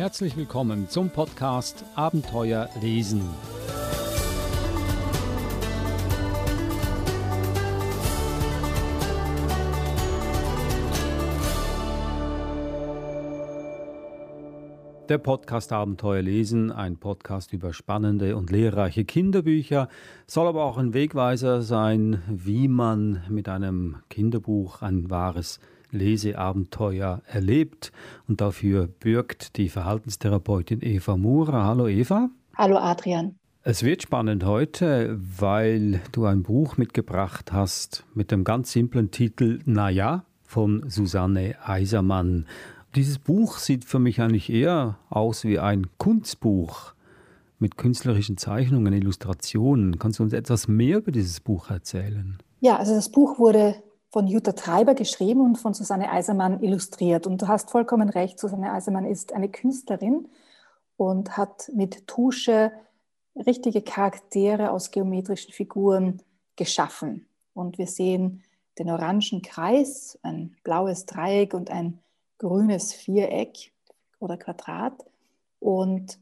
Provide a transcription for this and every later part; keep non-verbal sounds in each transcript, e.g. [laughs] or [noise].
Herzlich willkommen zum Podcast Abenteuer lesen. Der Podcast Abenteuer lesen, ein Podcast über spannende und lehrreiche Kinderbücher, soll aber auch ein Wegweiser sein, wie man mit einem Kinderbuch ein wahres Leseabenteuer erlebt. Und dafür bürgt die Verhaltenstherapeutin Eva Mura. Hallo Eva. Hallo Adrian. Es wird spannend heute, weil du ein Buch mitgebracht hast mit dem ganz simplen Titel Naja von Susanne Eisermann. Dieses Buch sieht für mich eigentlich eher aus wie ein Kunstbuch mit künstlerischen Zeichnungen, Illustrationen. Kannst du uns etwas mehr über dieses Buch erzählen? Ja, also das Buch wurde von Jutta Treiber geschrieben und von Susanne Eisermann illustriert. Und du hast vollkommen recht, Susanne Eisermann ist eine Künstlerin und hat mit Tusche richtige Charaktere aus geometrischen Figuren geschaffen. Und wir sehen den orangen Kreis, ein blaues Dreieck und ein grünes Viereck oder Quadrat. Und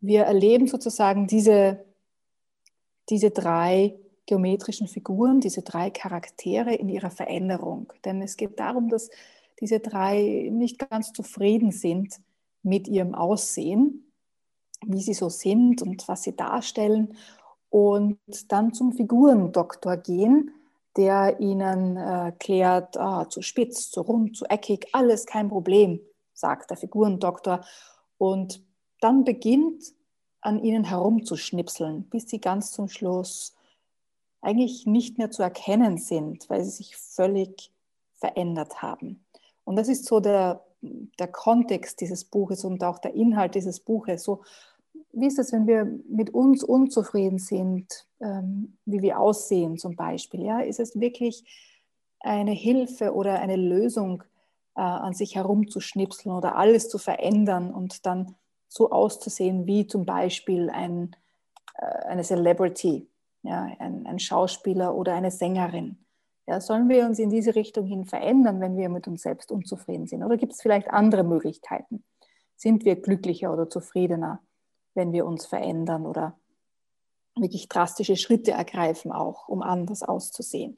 wir erleben sozusagen diese, diese drei geometrischen Figuren, diese drei Charaktere in ihrer Veränderung. Denn es geht darum, dass diese drei nicht ganz zufrieden sind mit ihrem Aussehen, wie sie so sind und was sie darstellen. Und dann zum Figurendoktor gehen der ihnen äh, klärt, ah, zu spitz, zu rund, zu eckig, alles kein Problem, sagt der Figurendoktor. Und dann beginnt an ihnen herumzuschnipseln, bis sie ganz zum Schluss eigentlich nicht mehr zu erkennen sind, weil sie sich völlig verändert haben. Und das ist so der, der Kontext dieses Buches und auch der Inhalt dieses Buches. So wie ist es, wenn wir mit uns unzufrieden sind, ähm, wie wir aussehen zum Beispiel? Ja? Ist es wirklich eine Hilfe oder eine Lösung, äh, an sich herumzuschnipseln oder alles zu verändern und dann so auszusehen wie zum Beispiel ein, äh, eine Celebrity, ja? ein, ein Schauspieler oder eine Sängerin? Ja, sollen wir uns in diese Richtung hin verändern, wenn wir mit uns selbst unzufrieden sind? Oder gibt es vielleicht andere Möglichkeiten? Sind wir glücklicher oder zufriedener? wenn wir uns verändern oder wirklich drastische Schritte ergreifen, auch um anders auszusehen.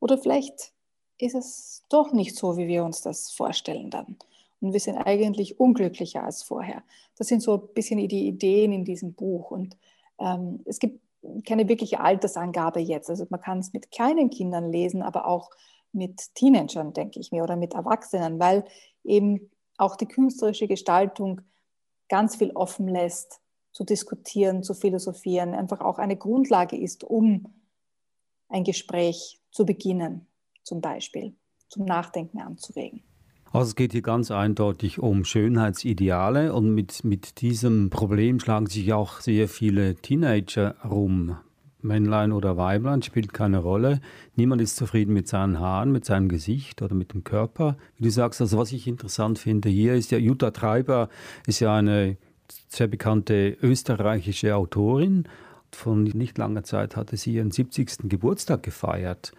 Oder vielleicht ist es doch nicht so, wie wir uns das vorstellen dann. Und wir sind eigentlich unglücklicher als vorher. Das sind so ein bisschen die Ideen in diesem Buch. Und ähm, es gibt keine wirkliche Altersangabe jetzt. Also man kann es mit kleinen Kindern lesen, aber auch mit Teenagern, denke ich mir, oder mit Erwachsenen, weil eben auch die künstlerische Gestaltung ganz viel offen lässt, zu diskutieren, zu philosophieren, einfach auch eine Grundlage ist, um ein Gespräch zu beginnen, zum Beispiel, zum Nachdenken anzuregen. Also es geht hier ganz eindeutig um Schönheitsideale und mit, mit diesem Problem schlagen sich auch sehr viele Teenager rum. Männlein oder Weiblein spielt keine Rolle. Niemand ist zufrieden mit seinen Haaren, mit seinem Gesicht oder mit dem Körper. Wie du sagst, also was ich interessant finde hier ist ja, Jutta Treiber ist ja eine sehr bekannte österreichische Autorin. Von nicht langer Zeit hatte sie ihren 70. Geburtstag gefeiert.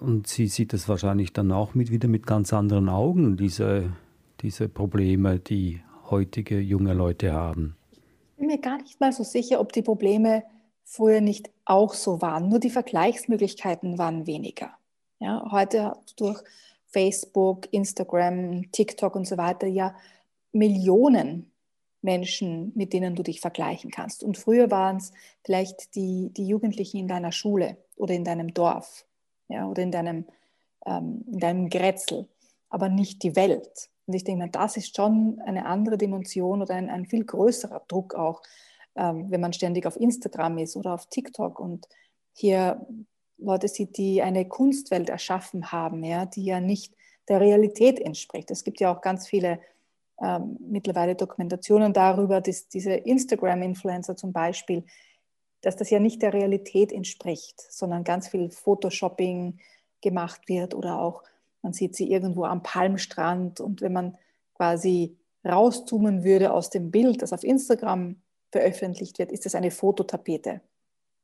Und sie sieht es wahrscheinlich dann auch mit, wieder mit ganz anderen Augen, diese, diese Probleme, die heutige junge Leute haben. Ich bin mir gar nicht mal so sicher, ob die Probleme früher nicht auch so waren. Nur die Vergleichsmöglichkeiten waren weniger. Ja, heute durch Facebook, Instagram, TikTok und so weiter ja Millionen Menschen, mit denen du dich vergleichen kannst. Und früher waren es vielleicht die, die Jugendlichen in deiner Schule oder in deinem Dorf ja, oder in deinem, ähm, in deinem Grätzl, aber nicht die Welt. Und ich denke, das ist schon eine andere Dimension oder ein, ein viel größerer Druck auch, ähm, wenn man ständig auf Instagram ist oder auf TikTok und hier Leute sieht, die eine Kunstwelt erschaffen haben, ja, die ja nicht der Realität entspricht. Es gibt ja auch ganz viele ähm, mittlerweile Dokumentationen darüber, dass diese Instagram-Influencer zum Beispiel, dass das ja nicht der Realität entspricht, sondern ganz viel Photoshopping gemacht wird oder auch man sieht sie irgendwo am Palmstrand und wenn man quasi rauszoomen würde aus dem Bild, das auf Instagram veröffentlicht wird, ist es eine Fototapete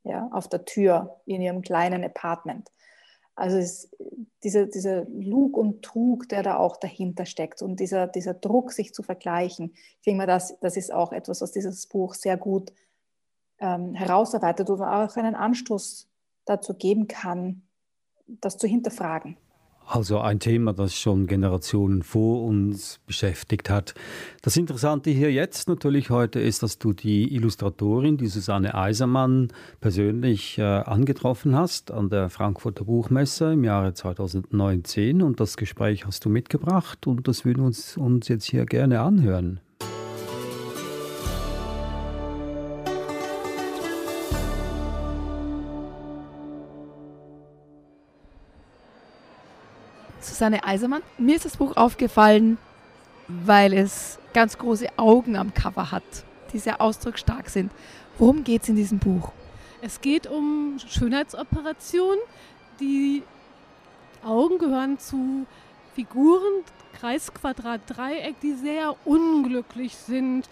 ja, auf der Tür in ihrem kleinen Apartment. Also es, dieser, dieser Lug und Trug, der da auch dahinter steckt und dieser, dieser Druck, sich zu vergleichen, ich denke mal, das, das ist auch etwas, was dieses Buch sehr gut ähm, herausarbeitet oder auch einen Anstoß dazu geben kann, das zu hinterfragen. Also ein Thema, das schon Generationen vor uns beschäftigt hat. Das Interessante hier jetzt natürlich heute ist, dass du die Illustratorin, die Susanne Eisermann, persönlich äh, angetroffen hast an der Frankfurter Buchmesse im Jahre 2019 und das Gespräch hast du mitgebracht und das würden wir uns, uns jetzt hier gerne anhören. Susanne Eisermann. Mir ist das Buch aufgefallen, weil es ganz große Augen am Cover hat, die sehr ausdrucksstark sind. Worum geht es in diesem Buch? Es geht um Schönheitsoperationen. Die Augen gehören zu Figuren, Kreis, Quadrat, Dreieck, die sehr unglücklich sind.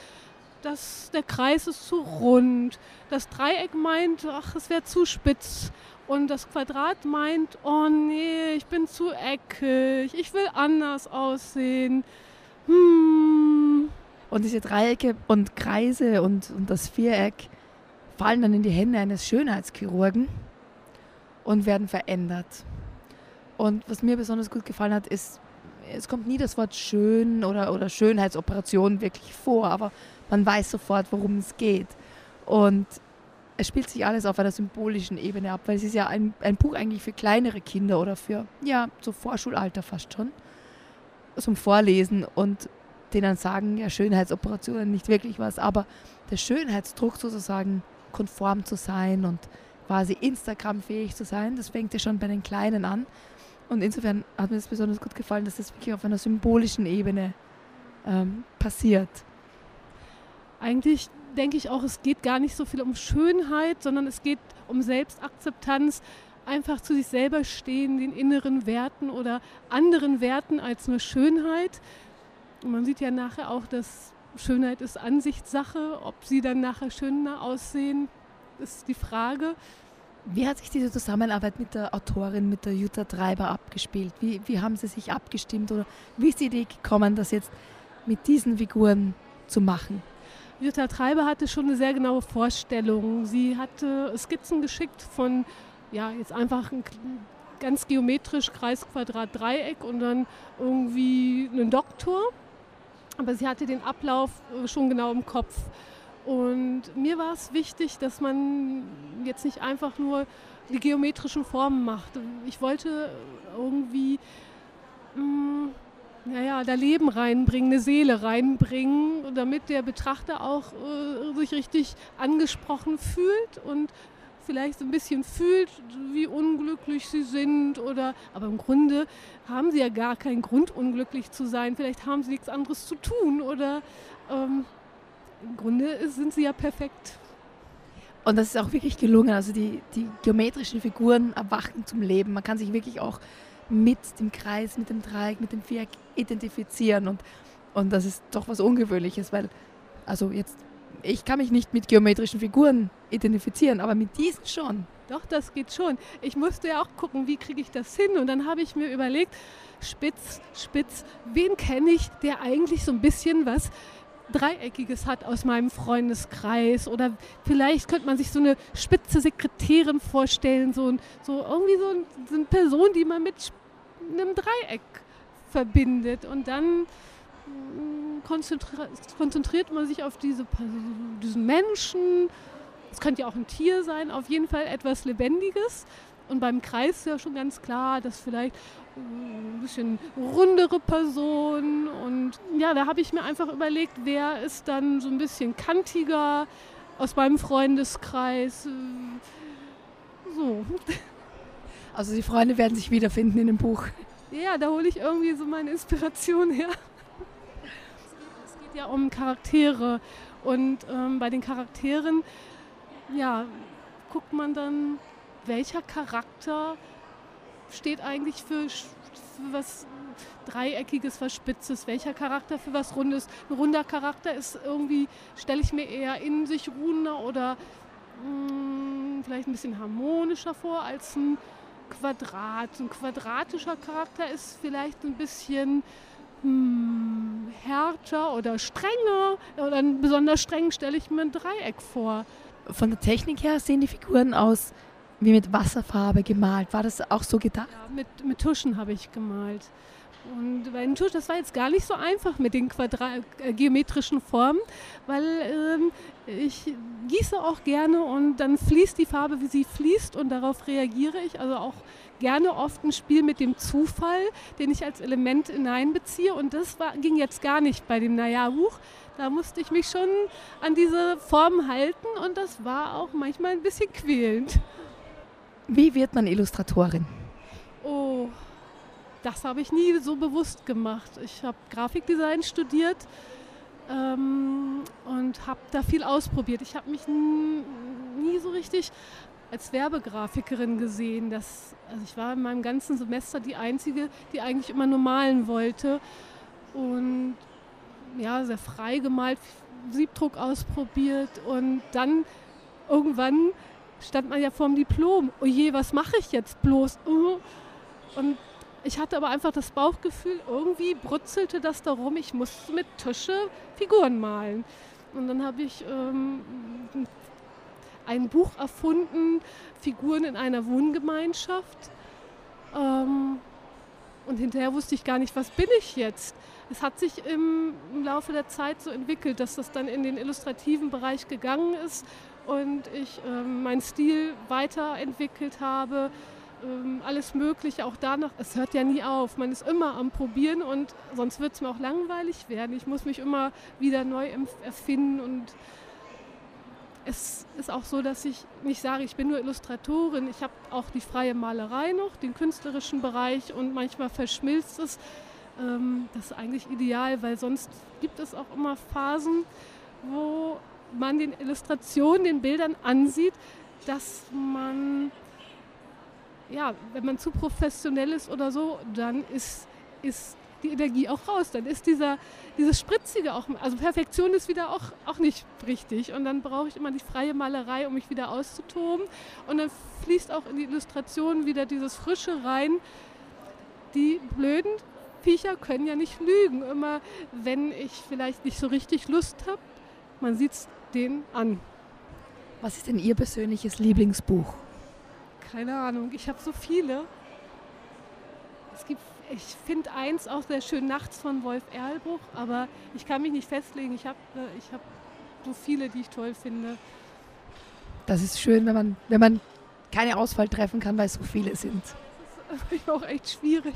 Das, der Kreis ist zu rund. Das Dreieck meint, ach, es wäre zu spitz. Und das Quadrat meint, oh nee, ich bin zu eckig, ich will anders aussehen. Hm. Und diese Dreiecke und Kreise und, und das Viereck fallen dann in die Hände eines Schönheitschirurgen und werden verändert. Und was mir besonders gut gefallen hat, ist, es kommt nie das Wort schön oder, oder Schönheitsoperation wirklich vor, aber man weiß sofort, worum es geht. Und es spielt sich alles auf einer symbolischen Ebene ab, weil es ist ja ein, ein Buch eigentlich für kleinere Kinder oder für, ja, so Vorschulalter fast schon, zum Vorlesen und denen sagen, ja, Schönheitsoperationen nicht wirklich was, aber der Schönheitsdruck sozusagen konform zu sein und quasi Instagram-fähig zu sein, das fängt ja schon bei den Kleinen an. Und insofern hat mir das besonders gut gefallen, dass das wirklich auf einer symbolischen Ebene ähm, passiert. Eigentlich denke ich auch, es geht gar nicht so viel um Schönheit, sondern es geht um Selbstakzeptanz, einfach zu sich selber stehen, den inneren Werten oder anderen Werten als nur Schönheit. Und man sieht ja nachher auch, dass Schönheit ist Ansichtssache. Ob sie dann nachher schöner aussehen, ist die Frage. Wie hat sich diese Zusammenarbeit mit der Autorin, mit der Jutta Treiber abgespielt? Wie, wie haben sie sich abgestimmt oder wie ist die Idee gekommen, das jetzt mit diesen Figuren zu machen? Jutta Treiber hatte schon eine sehr genaue Vorstellung. Sie hatte Skizzen geschickt von, ja, jetzt einfach ein ganz geometrisch Kreis, Quadrat, Dreieck und dann irgendwie einen Doktor. Aber sie hatte den Ablauf äh, schon genau im Kopf. Und mir war es wichtig, dass man jetzt nicht einfach nur die geometrischen Formen macht. Ich wollte irgendwie mh, mm, naja, da Leben reinbringen, eine Seele reinbringen, damit der Betrachter auch äh, sich richtig angesprochen fühlt und vielleicht so ein bisschen fühlt, wie unglücklich sie sind oder aber im Grunde haben sie ja gar keinen Grund unglücklich zu sein. Vielleicht haben sie nichts anderes zu tun oder ähm, im Grunde sind sie ja perfekt. Und das ist auch wirklich gelungen. Also die, die geometrischen Figuren erwachen zum Leben. Man kann sich wirklich auch mit dem Kreis, mit dem Dreieck, mit dem Viereck identifizieren. Und, und das ist doch was Ungewöhnliches, weil, also jetzt, ich kann mich nicht mit geometrischen Figuren identifizieren, aber mit diesen schon. Doch, das geht schon. Ich musste ja auch gucken, wie kriege ich das hin. Und dann habe ich mir überlegt, Spitz, Spitz, wen kenne ich, der eigentlich so ein bisschen was Dreieckiges hat aus meinem Freundeskreis oder vielleicht könnte man sich so eine spitze Sekretärin vorstellen, so, so irgendwie so, so eine Person, die man mit einem Dreieck verbindet und dann mm, konzentriert, konzentriert man sich auf diese, diesen Menschen. Es könnte ja auch ein Tier sein, auf jeden Fall etwas Lebendiges. Und beim Kreis ist ja schon ganz klar, dass vielleicht ein bisschen rundere Person. Und ja, da habe ich mir einfach überlegt, wer ist dann so ein bisschen kantiger aus meinem Freundeskreis. So. [laughs] Also die Freunde werden sich wiederfinden in dem Buch. Ja, da hole ich irgendwie so meine Inspiration her. Es geht ja um Charaktere. Und ähm, bei den Charakteren, ja, guckt man dann, welcher Charakter steht eigentlich für, für was Dreieckiges, was Spitzes, welcher Charakter für was Rundes. Ein runder Charakter ist irgendwie, stelle ich mir eher in sich ruhender oder mh, hm, vielleicht ein bisschen harmonischer vor als ein Quadrat. Ein quadratischer Charakter ist vielleicht ein bisschen hm, härter oder strenger. Oder besonders streng stelle ich mir ein Dreieck vor. Von der Technik her sehen die Figuren aus wie mit Wasserfarbe gemalt. War das auch so gedacht? Ja, mit, mit Tuschen habe ich gemalt. Und bei den Tusch, das war jetzt gar nicht so einfach mit den Quadra äh, geometrischen Formen, weil ähm, ich gieße auch gerne und dann fließt die Farbe, wie sie fließt und darauf reagiere ich. Also auch gerne oft ein Spiel mit dem Zufall, den ich als Element hineinbeziehe. Und das war, ging jetzt gar nicht bei dem Naja-Buch. Da musste ich mich schon an diese Form halten und das war auch manchmal ein bisschen quälend. Wie wird man Illustratorin? Oh, das habe ich nie so bewusst gemacht. Ich habe Grafikdesign studiert ähm, und habe da viel ausprobiert. Ich habe mich nie so richtig als Werbegrafikerin gesehen. Das, also ich war in meinem ganzen Semester die Einzige, die eigentlich immer nur malen wollte. Und ja, sehr frei gemalt, Siebdruck ausprobiert und dann irgendwann stand man ja vorm Diplom. Oh je, was mache ich jetzt bloß? Uh. Und ich hatte aber einfach das Bauchgefühl, irgendwie brutzelte das darum, ich musste mit Tische Figuren malen. Und dann habe ich ähm, ein Buch erfunden, Figuren in einer Wohngemeinschaft. Ähm, und hinterher wusste ich gar nicht, was bin ich jetzt. Es hat sich im, im Laufe der Zeit so entwickelt, dass das dann in den illustrativen Bereich gegangen ist und ich ähm, meinen Stil weiterentwickelt habe. Ähm, alles Mögliche, auch danach, es hört ja nie auf. Man ist immer am Probieren und sonst wird es mir auch langweilig werden. Ich muss mich immer wieder neu erfinden und es ist auch so, dass ich nicht sage, ich bin nur Illustratorin. Ich habe auch die freie Malerei noch, den künstlerischen Bereich und manchmal verschmilzt es. Ähm, das ist eigentlich ideal, weil sonst gibt es auch immer Phasen, wo man den Illustrationen, den Bildern ansieht, dass man, ja, wenn man zu professionell ist oder so, dann ist, ist die Energie auch raus. Dann ist dieser, dieses Spritzige auch, also Perfektion ist wieder auch, auch nicht richtig. Und dann brauche ich immer die freie Malerei, um mich wieder auszutoben. Und dann fließt auch in die Illustration wieder dieses Frische rein. Die blöden Viecher können ja nicht lügen. Immer wenn ich vielleicht nicht so richtig Lust habe, man sieht es den an. Was ist denn Ihr persönliches Lieblingsbuch? Keine Ahnung, ich habe so viele. Es gibt, ich finde eins auch sehr schön, Nachts von Wolf Erlbruch, aber ich kann mich nicht festlegen. Ich habe äh, ich hab so viele, die ich toll finde. Das ist schön, wenn man, wenn man keine Auswahl treffen kann, weil es so viele sind. Das ist [laughs] auch echt schwierig.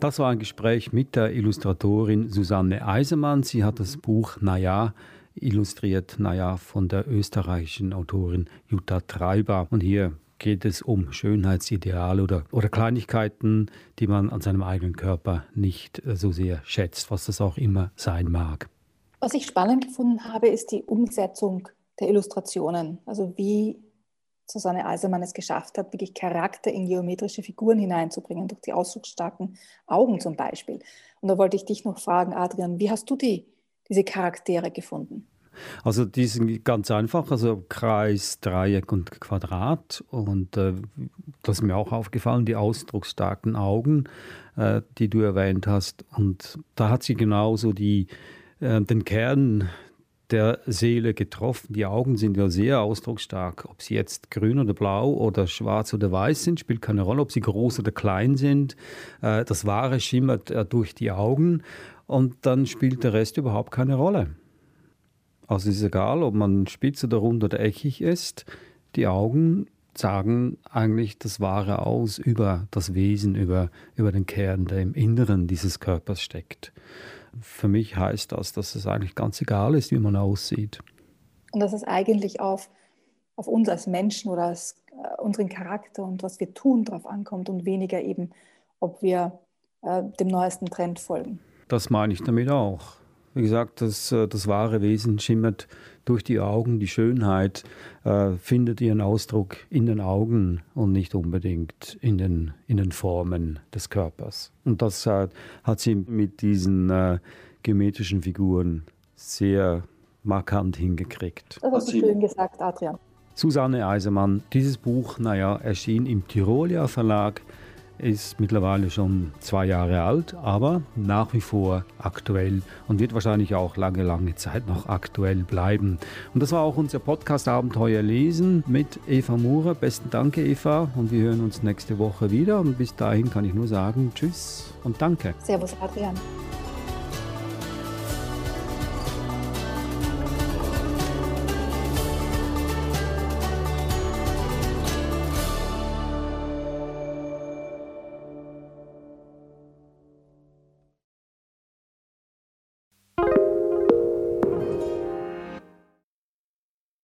Das war ein Gespräch mit der Illustratorin Susanne Eisermann. Sie hat das Buch Naja illustriert, Naja von der österreichischen Autorin Jutta Treiber. Und hier geht es um Schönheitsideale oder, oder Kleinigkeiten, die man an seinem eigenen Körper nicht äh, so sehr schätzt, was das auch immer sein mag. Was ich spannend gefunden habe, ist die Umsetzung der Illustrationen. Also wie Susanne Eisermann es geschafft hat, wirklich Charakter in geometrische Figuren hineinzubringen, durch die ausdrucksstarken Augen zum Beispiel. Und da wollte ich dich noch fragen, Adrian, wie hast du die, diese Charaktere gefunden? Also die sind ganz einfach, also Kreis, Dreieck und Quadrat. Und äh, das ist mir auch aufgefallen, die ausdrucksstarken Augen, äh, die du erwähnt hast. Und da hat sie genauso die, äh, den Kern der Seele getroffen. Die Augen sind ja sehr ausdrucksstark. Ob sie jetzt grün oder blau oder schwarz oder weiß sind, spielt keine Rolle. Ob sie groß oder klein sind, äh, das Wahre schimmert äh, durch die Augen und dann spielt der Rest überhaupt keine Rolle. Also ist egal, ob man spitz oder rund oder eckig ist. Die Augen sagen eigentlich das Wahre aus über das Wesen, über, über den Kern, der im Inneren dieses Körpers steckt für mich heißt das, dass es eigentlich ganz egal ist, wie man aussieht. Und dass es eigentlich auf, auf uns als Menschen oder als äh, unseren Charakter und was wir tun darauf ankommt und weniger eben, ob wir äh, dem neuesten Trend folgen. Das meine ich damit auch. Wie gesagt, das, äh, das wahre Wesen schimmert durch die Augen. Die Schönheit äh, findet ihren Ausdruck in den Augen und nicht unbedingt in den, in den Formen des Körpers. Und das äh, hat sie mit diesen äh, geometrischen Figuren sehr markant hingekriegt. Das hast du schön gesagt, Adrian. Susanne Eisermann, dieses Buch, naja, erschien im Tirolia Verlag ist mittlerweile schon zwei Jahre alt, aber nach wie vor aktuell und wird wahrscheinlich auch lange, lange Zeit noch aktuell bleiben. Und das war auch unser Podcast Abenteuer lesen mit Eva Murer. Besten Dank, Eva, und wir hören uns nächste Woche wieder. Und bis dahin kann ich nur sagen Tschüss und danke. Servus, Adrian.